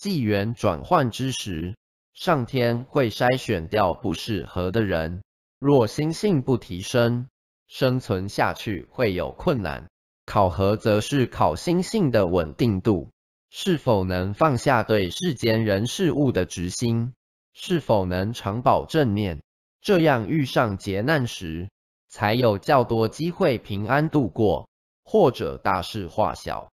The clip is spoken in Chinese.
纪元转换之时上天会筛选掉不适合的人。若心性不提升生存下去会有困难。考核则是考心性的稳定度。是否能放下对世间人事物的执心？是否能常保正念？这样遇上劫难时才有较多机会平安度过或者大事化小。